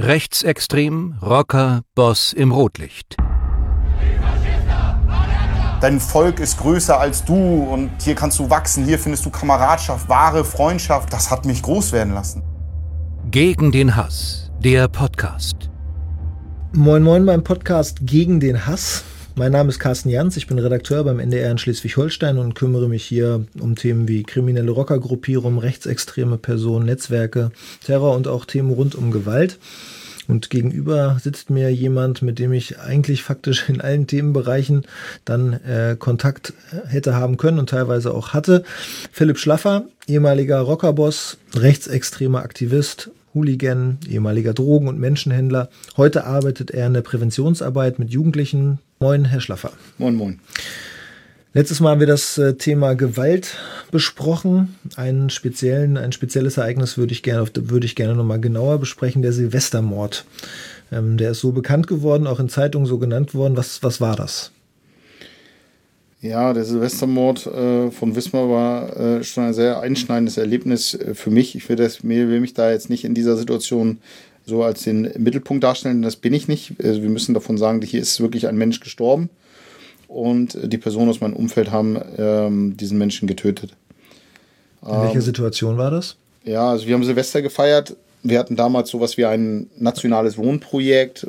Rechtsextrem, Rocker, Boss im Rotlicht. Dein Volk ist größer als du und hier kannst du wachsen, hier findest du Kameradschaft, wahre Freundschaft. Das hat mich groß werden lassen. Gegen den Hass, der Podcast. Moin Moin beim Podcast Gegen den Hass. Mein Name ist Carsten Jans, ich bin Redakteur beim NDR in Schleswig-Holstein und kümmere mich hier um Themen wie kriminelle Rockergruppierungen, rechtsextreme Personen, Netzwerke, Terror und auch Themen rund um Gewalt. Und gegenüber sitzt mir jemand, mit dem ich eigentlich faktisch in allen Themenbereichen dann äh, Kontakt hätte haben können und teilweise auch hatte. Philipp Schlaffer, ehemaliger Rockerboss, rechtsextremer Aktivist, Hooligan, ehemaliger Drogen- und Menschenhändler. Heute arbeitet er in der Präventionsarbeit mit Jugendlichen. Moin, Herr Schlaffer. Moin, moin. Letztes Mal haben wir das äh, Thema Gewalt besprochen. Einen speziellen, ein spezielles Ereignis würde ich gerne, würde ich gerne nochmal genauer besprechen, der Silvestermord. Ähm, der ist so bekannt geworden, auch in Zeitungen so genannt worden. Was, was war das? Ja, der Silvestermord äh, von Wismar war äh, schon ein sehr einschneidendes Erlebnis äh, für mich. Ich will, das, will mich da jetzt nicht in dieser Situation so als den Mittelpunkt darstellen, das bin ich nicht. Also wir müssen davon sagen, hier ist wirklich ein Mensch gestorben und die Personen aus meinem Umfeld haben ähm, diesen Menschen getötet. In welcher ähm, Situation war das? Ja, also wir haben Silvester gefeiert. Wir hatten damals sowas wie ein nationales Wohnprojekt.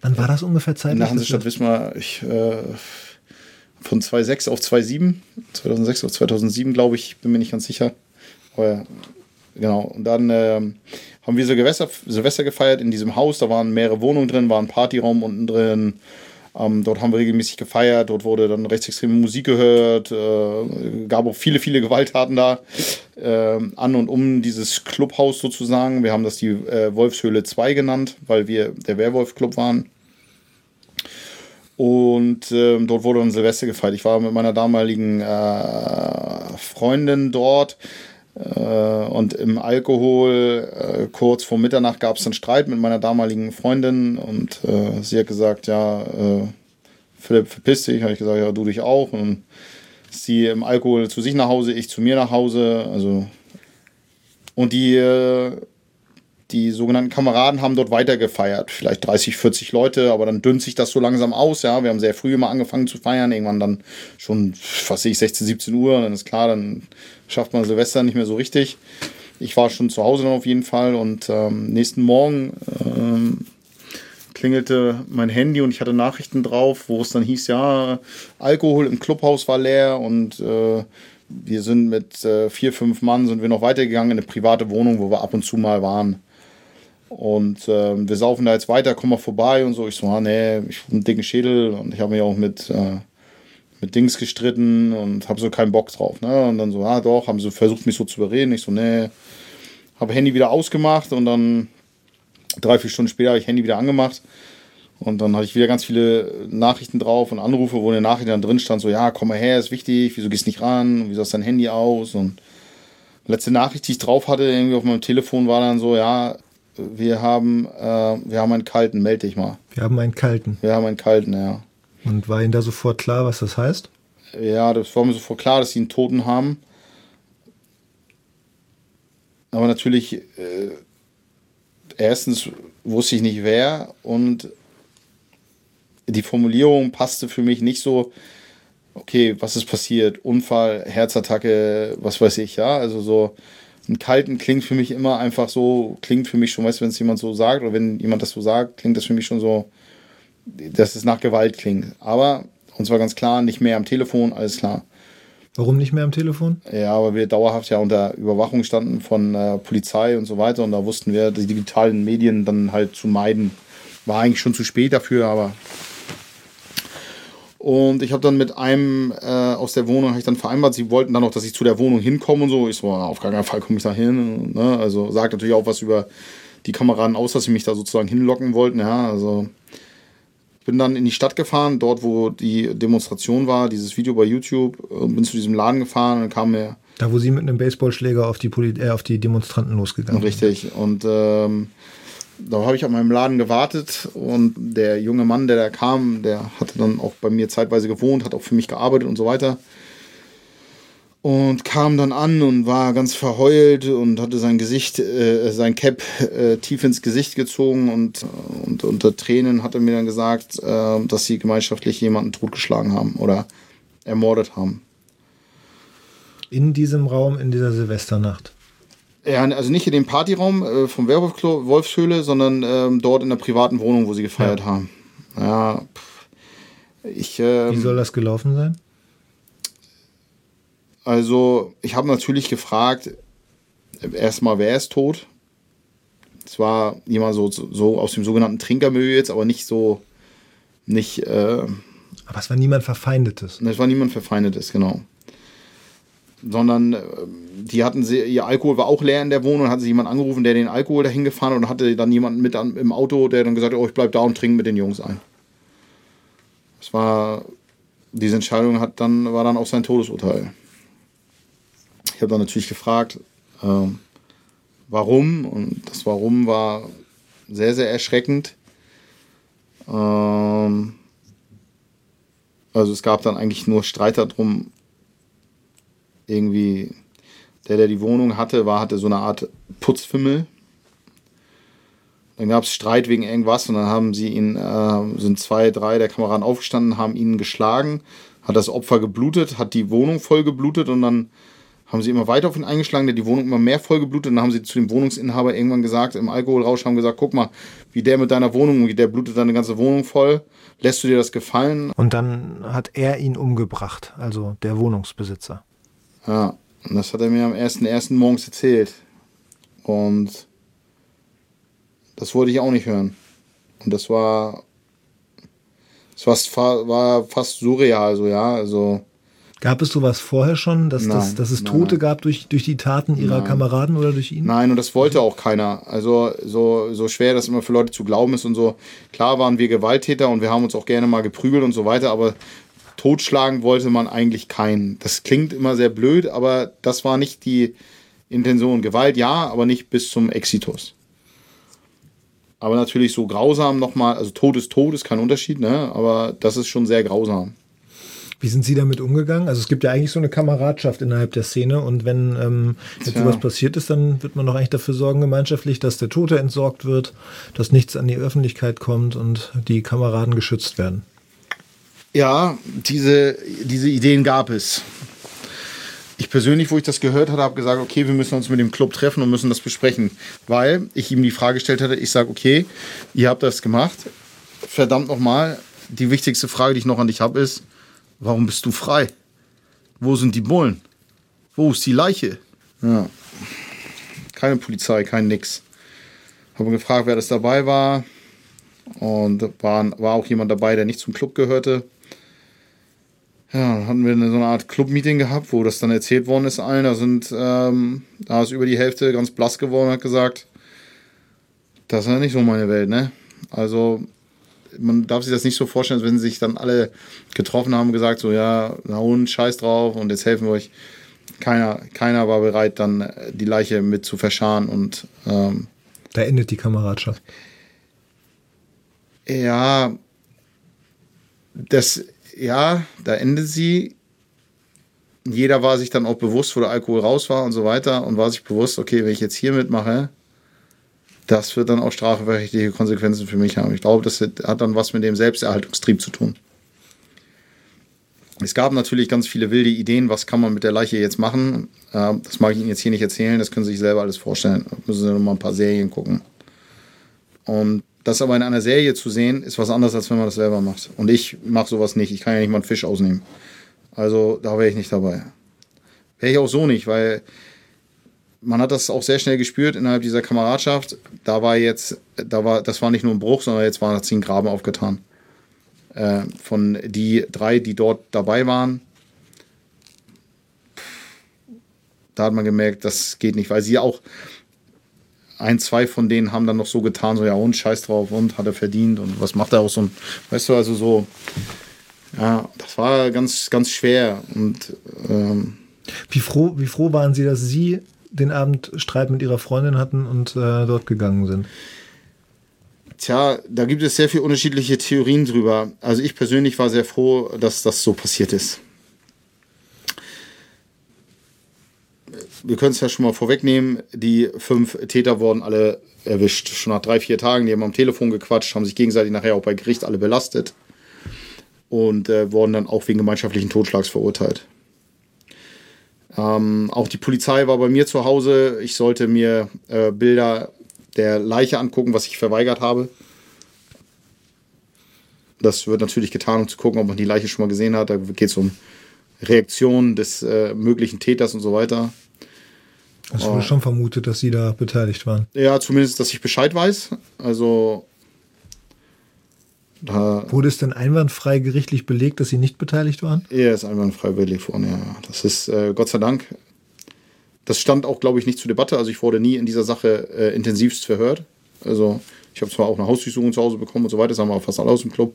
Wann war das ungefähr zeitlich? In der Hansestadt Wismar, ich, äh, von 2006 auf 2007, 2006 auf 2007, glaube ich, bin mir nicht ganz sicher. Aber genau, und dann äh, haben wir Silvester, Silvester gefeiert in diesem Haus. Da waren mehrere Wohnungen drin, war ein Partyraum unten drin. Ähm, dort haben wir regelmäßig gefeiert, dort wurde dann rechtsextreme Musik gehört, äh, gab auch viele, viele Gewalttaten da äh, an und um dieses Clubhaus sozusagen. Wir haben das die äh, Wolfshöhle 2 genannt, weil wir der Werwolf-Club waren. Und äh, dort wurde dann Silvester gefeiert. Ich war mit meiner damaligen äh, Freundin dort. Äh, und im Alkohol, äh, kurz vor Mitternacht, gab es einen Streit mit meiner damaligen Freundin. Und äh, sie hat gesagt, ja, Philipp, verpiss dich. Habe ich gesagt, ja, du dich auch. Und sie im Alkohol zu sich nach Hause, ich zu mir nach Hause. Also und die die sogenannten Kameraden haben dort weiter gefeiert. Vielleicht 30, 40 Leute, aber dann dünnt sich das so langsam aus. Ja, wir haben sehr früh immer angefangen zu feiern. Irgendwann dann schon, was sehe ich, 16, 17 Uhr. dann ist klar, dann schafft man Silvester nicht mehr so richtig. Ich war schon zu Hause dann auf jeden Fall und ähm, nächsten Morgen ähm, klingelte mein Handy und ich hatte Nachrichten drauf, wo es dann hieß, ja, Alkohol im Clubhaus war leer und äh, wir sind mit äh, vier, fünf Mann sind wir noch weitergegangen in eine private Wohnung, wo wir ab und zu mal waren. Und äh, wir saufen da jetzt weiter, komm mal vorbei und so. Ich so, ah, nee, ich habe einen dicken Schädel und ich habe mich auch mit, äh, mit Dings gestritten und habe so keinen Bock drauf. Ne? Und dann so, ah doch, haben sie versucht, mich so zu überreden. Ich so, nee, habe Handy wieder ausgemacht und dann drei, vier Stunden später habe ich Handy wieder angemacht. Und dann hatte ich wieder ganz viele Nachrichten drauf und Anrufe, wo in der Nachricht dann drin stand, so, ja, komm mal her, ist wichtig, wieso gehst du nicht ran, wieso hast dein Handy aus? Und letzte Nachricht, die ich drauf hatte, irgendwie auf meinem Telefon, war dann so, ja, wir haben, äh, wir haben einen kalten, melde dich mal. Wir haben einen kalten. Wir haben einen kalten, ja. Und war Ihnen da sofort klar, was das heißt? Ja, das war mir sofort klar, dass sie einen Toten haben. Aber natürlich, äh, erstens wusste ich nicht wer und die Formulierung passte für mich nicht so, okay, was ist passiert? Unfall, Herzattacke, was weiß ich, ja. Also so, einen kalten klingt für mich immer einfach so, klingt für mich schon, weißt du, wenn es jemand so sagt oder wenn jemand das so sagt, klingt das für mich schon so, dass es nach Gewalt klingt. Aber uns war ganz klar, nicht mehr am Telefon, alles klar. Warum nicht mehr am Telefon? Ja, weil wir dauerhaft ja unter Überwachung standen von äh, Polizei und so weiter und da wussten wir, die digitalen Medien dann halt zu meiden. War eigentlich schon zu spät dafür, aber und ich habe dann mit einem äh, aus der Wohnung ich dann vereinbart, sie wollten dann noch, dass ich zu der Wohnung hinkomme und so. Ich so, auf gar keinen Fall komme ich da hin. Ne? Also sagt natürlich auch was über die Kameraden aus, dass sie mich da sozusagen hinlocken wollten. Ja, also ich bin dann in die Stadt gefahren, dort wo die Demonstration war, dieses Video bei YouTube, und bin zu diesem Laden gefahren und kam mir. Da, wo sie mit einem Baseballschläger auf die, Poli äh, auf die Demonstranten losgegangen sind. Richtig. Und ähm, da habe ich an meinem Laden gewartet und der junge Mann, der da kam, der hatte dann auch bei mir zeitweise gewohnt, hat auch für mich gearbeitet und so weiter. und kam dann an und war ganz verheult und hatte sein Gesicht, äh, sein Cap äh, tief ins Gesicht gezogen und, und unter Tränen hat er mir dann gesagt, äh, dass sie gemeinschaftlich jemanden totgeschlagen haben oder ermordet haben. In diesem Raum, in dieser Silvesternacht? Ja, also nicht in dem Partyraum äh, vom Werwolfshöhle, sondern ähm, dort in der privaten Wohnung, wo sie gefeiert ja. haben. Ja, pff. ich. Ähm, Wie soll das gelaufen sein? Also, ich habe natürlich gefragt, erstmal, wer ist tot? Es war jemand so, so aus dem sogenannten Trinkermilieu jetzt, aber nicht so, nicht. Äh, aber es war niemand Verfeindetes. Es war niemand Verfeindetes, genau. Sondern äh, die hatten sie, ihr Alkohol war auch leer in der Wohnung, hat sich jemand angerufen, der den Alkohol dahin gefahren und hatte dann jemanden mit an, im Auto, der dann gesagt hat, oh, ich bleib da und trinke mit den Jungs ein. Es war, diese Entscheidung hat dann, war dann auch sein Todesurteil. Ich habe dann natürlich gefragt, ähm, warum. Und das Warum war sehr, sehr erschreckend. Ähm, also es gab dann eigentlich nur Streit darum, irgendwie, der, der die Wohnung hatte, war, hatte so eine Art Putzfimmel. Dann gab es Streit wegen irgendwas und dann haben sie ihn, äh, sind zwei, drei der Kameraden aufgestanden, haben ihn geschlagen, hat das Opfer geblutet, hat die Wohnung voll geblutet und dann haben sie immer weiter auf ihn eingeschlagen, der die Wohnung immer mehr vollgeblutet. Und dann haben sie zu dem Wohnungsinhaber irgendwann gesagt, im Alkoholrausch haben gesagt, guck mal, wie der mit deiner Wohnung, wie der blutet deine ganze Wohnung voll. Lässt du dir das gefallen? Und dann hat er ihn umgebracht, also der Wohnungsbesitzer. Ja, und das hat er mir am 1.1. morgens erzählt. Und das wollte ich auch nicht hören. Und das war, das war, war fast surreal, so, ja, also Gab es sowas vorher schon, dass, nein, dass, dass es Tote nein. gab durch, durch die Taten ihrer nein. Kameraden oder durch ihn? Nein, und das wollte auch keiner. Also so, so schwer das immer für Leute zu glauben ist und so. Klar waren wir Gewalttäter und wir haben uns auch gerne mal geprügelt und so weiter, aber totschlagen wollte man eigentlich keinen. Das klingt immer sehr blöd, aber das war nicht die Intention. Gewalt ja, aber nicht bis zum Exitus. Aber natürlich so grausam nochmal, also Tod ist Tod, ist kein Unterschied, ne? aber das ist schon sehr grausam. Wie sind Sie damit umgegangen? Also es gibt ja eigentlich so eine Kameradschaft innerhalb der Szene und wenn ähm, jetzt sowas passiert ist, dann wird man doch eigentlich dafür sorgen gemeinschaftlich, dass der Tote entsorgt wird, dass nichts an die Öffentlichkeit kommt und die Kameraden geschützt werden. Ja, diese, diese Ideen gab es. Ich persönlich, wo ich das gehört hatte, habe gesagt, okay, wir müssen uns mit dem Club treffen und müssen das besprechen, weil ich ihm die Frage gestellt hatte, ich sage, okay, ihr habt das gemacht, verdammt nochmal, die wichtigste Frage, die ich noch an dich habe, ist, Warum bist du frei? Wo sind die Bullen? Wo ist die Leiche? Ja. Keine Polizei, kein Nix. Habe gefragt, wer das dabei war. Und war, war auch jemand dabei, der nicht zum Club gehörte. Ja, dann hatten wir so eine Art Club-Meeting gehabt, wo das dann erzählt worden ist allen. Da sind, ähm, da ist über die Hälfte ganz blass geworden und hat gesagt, das ist ja nicht so meine Welt, ne? Also man darf sich das nicht so vorstellen, als wenn sich dann alle getroffen haben und gesagt, so ja, na und scheiß drauf und jetzt helfen wir euch. Keiner, keiner war bereit, dann die Leiche mit zu verscharen und ähm, da endet die Kameradschaft. Ja, das, ja, da endet sie. Jeder war sich dann auch bewusst, wo der Alkohol raus war und so weiter und war sich bewusst, okay, wenn ich jetzt hier mitmache, das wird dann auch strafrechtliche Konsequenzen für mich haben. Ich glaube, das hat dann was mit dem Selbsterhaltungstrieb zu tun. Es gab natürlich ganz viele wilde Ideen, was kann man mit der Leiche jetzt machen. Ähm, das mag ich Ihnen jetzt hier nicht erzählen, das können Sie sich selber alles vorstellen. Da müssen Sie noch mal ein paar Serien gucken. Und das aber in einer Serie zu sehen, ist was anderes, als wenn man das selber macht. Und ich mache sowas nicht. Ich kann ja nicht mal einen Fisch ausnehmen. Also da wäre ich nicht dabei. Wäre ich auch so nicht, weil man hat das auch sehr schnell gespürt innerhalb dieser Kameradschaft. Da war jetzt, da war, das war nicht nur ein Bruch, sondern jetzt war ein Graben aufgetan. Äh, von die drei, die dort dabei waren, da hat man gemerkt, das geht nicht, weil sie auch ein, zwei von denen haben dann noch so getan, so ja und scheiß drauf und hat er verdient und was macht er auch so ein, weißt du, also so, ja, das war ganz, ganz schwer und ähm, wie froh, wie froh waren Sie, dass Sie den Abend Streit mit ihrer Freundin hatten und äh, dort gegangen sind? Tja, da gibt es sehr viele unterschiedliche Theorien drüber. Also ich persönlich war sehr froh, dass das so passiert ist. Wir können es ja schon mal vorwegnehmen, die fünf Täter wurden alle erwischt. Schon nach drei, vier Tagen, die haben am Telefon gequatscht, haben sich gegenseitig nachher auch bei Gericht alle belastet und äh, wurden dann auch wegen gemeinschaftlichen Totschlags verurteilt. Ähm, auch die Polizei war bei mir zu Hause. Ich sollte mir äh, Bilder der Leiche angucken, was ich verweigert habe. Das wird natürlich getan, um zu gucken, ob man die Leiche schon mal gesehen hat. Da geht es um Reaktionen des äh, möglichen Täters und so weiter. Es wurde oh. schon vermutet, dass Sie da beteiligt waren. Ja, zumindest, dass ich Bescheid weiß. Also. Da wurde es denn einwandfrei gerichtlich belegt, dass Sie nicht beteiligt waren? Ja, ist einwandfrei belegt worden, ja. Das ist äh, Gott sei Dank. Das stand auch, glaube ich, nicht zur Debatte. Also ich wurde nie in dieser Sache äh, intensivst verhört. Also ich habe zwar auch eine Hausdurchsuchung zu Hause bekommen und so weiter, das haben wir fast alle aus dem Club.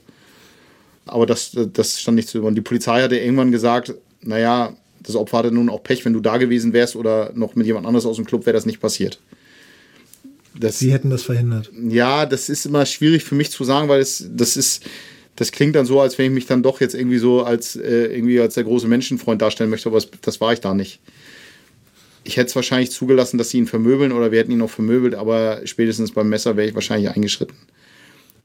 Aber das, das stand nicht zu. Und die Polizei hatte irgendwann gesagt, naja, das Opfer hatte nun auch Pech, wenn du da gewesen wärst oder noch mit jemand anderes aus dem Club, wäre das nicht passiert. Das, Sie hätten das verhindert. Ja, das ist immer schwierig für mich zu sagen, weil es, das ist, das klingt dann so, als wenn ich mich dann doch jetzt irgendwie so als, äh, irgendwie als der große Menschenfreund darstellen möchte, aber das, das war ich da nicht. Ich hätte es wahrscheinlich zugelassen, dass sie ihn vermöbeln oder wir hätten ihn auch vermöbelt, aber spätestens beim Messer wäre ich wahrscheinlich eingeschritten.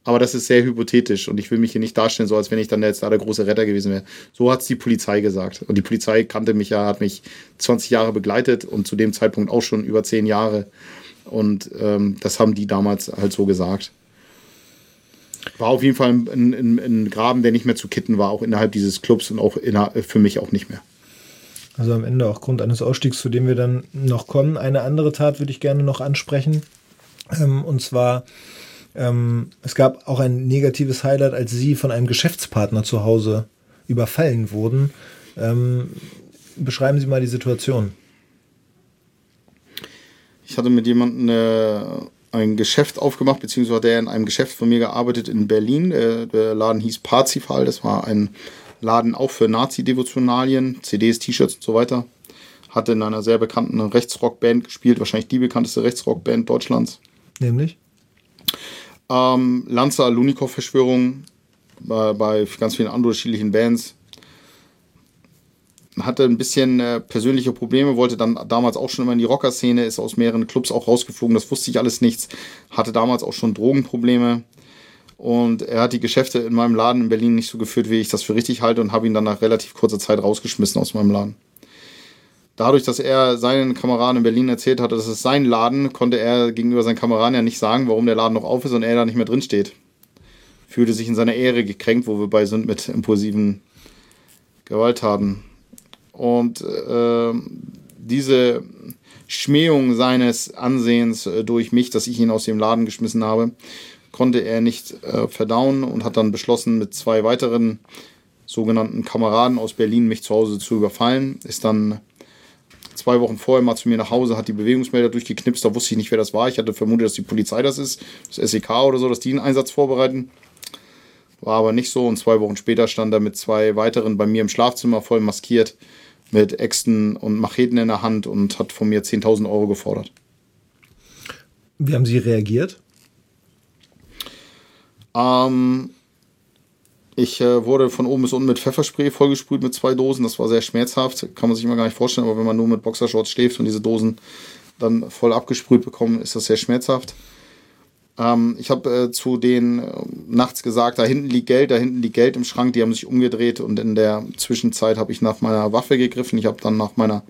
Aber das ist sehr hypothetisch und ich will mich hier nicht darstellen, so als wenn ich dann jetzt da der große Retter gewesen wäre. So hat es die Polizei gesagt. Und die Polizei kannte mich ja, hat mich 20 Jahre begleitet und zu dem Zeitpunkt auch schon über 10 Jahre. Und ähm, das haben die damals halt so gesagt. War auf jeden Fall ein, ein, ein, Graben, der nicht mehr zu kitten war, auch innerhalb dieses Clubs und auch für mich auch nicht mehr. Also am Ende auch Grund eines Ausstiegs, zu dem wir dann noch kommen. Eine andere Tat würde ich gerne noch ansprechen. Ähm, und zwar ähm, es gab auch ein negatives Highlight, als sie von einem Geschäftspartner zu Hause überfallen wurden. Ähm, beschreiben Sie mal die Situation. Ich hatte mit jemandem äh, ein Geschäft aufgemacht, beziehungsweise hat er in einem Geschäft von mir gearbeitet in Berlin. Der, der Laden hieß Parzifal. Das war ein Laden auch für Nazi-Devotionalien, CDs, T-Shirts und so weiter. Hatte in einer sehr bekannten Rechtsrockband gespielt, wahrscheinlich die bekannteste Rechtsrockband Deutschlands. Nämlich? Ähm, Lanza Lunikov-Verschwörung bei, bei ganz vielen unterschiedlichen Bands. Hatte ein bisschen äh, persönliche Probleme, wollte dann damals auch schon immer in die Rocker-Szene, ist aus mehreren Clubs auch rausgeflogen, das wusste ich alles nichts. Hatte damals auch schon Drogenprobleme. Und er hat die Geschäfte in meinem Laden in Berlin nicht so geführt, wie ich das für richtig halte und habe ihn dann nach relativ kurzer Zeit rausgeschmissen aus meinem Laden dadurch, dass er seinen Kameraden in Berlin erzählt hatte, dass es sein Laden, konnte er gegenüber seinen Kameraden ja nicht sagen, warum der Laden noch auf ist und er da nicht mehr drin steht. Fühlte sich in seiner Ehre gekränkt, wo wir bei sind mit impulsiven Gewalttaten. Und äh, diese Schmähung seines Ansehens äh, durch mich, dass ich ihn aus dem Laden geschmissen habe, konnte er nicht äh, verdauen und hat dann beschlossen, mit zwei weiteren sogenannten Kameraden aus Berlin mich zu Hause zu überfallen. Ist dann zwei Wochen vorher mal zu mir nach Hause, hat die Bewegungsmelder durchgeknipst, da wusste ich nicht, wer das war. Ich hatte vermutet, dass die Polizei das ist, das SEK oder so, dass die einen Einsatz vorbereiten. War aber nicht so und zwei Wochen später stand er mit zwei weiteren bei mir im Schlafzimmer voll maskiert mit Äxten und Macheten in der Hand und hat von mir 10.000 Euro gefordert. Wie haben Sie reagiert? Ähm, ich äh, wurde von oben bis unten mit Pfefferspray vollgesprüht mit zwei Dosen. Das war sehr schmerzhaft. Kann man sich immer gar nicht vorstellen. Aber wenn man nur mit Boxershorts schläft und diese Dosen dann voll abgesprüht bekommen, ist das sehr schmerzhaft. Ähm, ich habe äh, zu denen äh, nachts gesagt, da hinten liegt Geld, da hinten liegt Geld im Schrank. Die haben sich umgedreht und in der Zwischenzeit habe ich nach meiner Waffe gegriffen. Ich habe dann nach meiner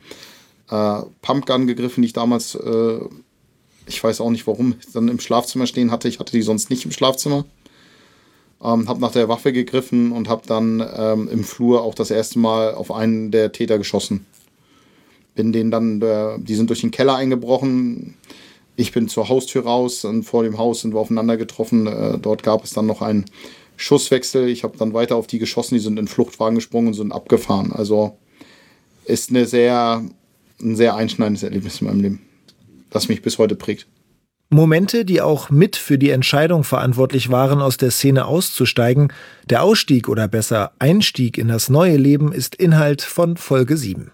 äh, Pumpgun gegriffen, die ich damals, äh, ich weiß auch nicht warum, dann im Schlafzimmer stehen hatte. Ich hatte die sonst nicht im Schlafzimmer. Ähm, habe nach der Waffe gegriffen und habe dann ähm, im Flur auch das erste Mal auf einen der Täter geschossen. Bin denen dann, äh, die sind durch den Keller eingebrochen. Ich bin zur Haustür raus und vor dem Haus sind wir aufeinander getroffen. Äh, dort gab es dann noch einen Schusswechsel. Ich habe dann weiter auf die geschossen. Die sind in Fluchtwagen gesprungen und sind abgefahren. Also ist eine sehr, ein sehr einschneidendes Erlebnis in meinem Leben, das mich bis heute prägt. Momente, die auch mit für die Entscheidung verantwortlich waren, aus der Szene auszusteigen. Der Ausstieg oder besser Einstieg in das neue Leben ist Inhalt von Folge 7.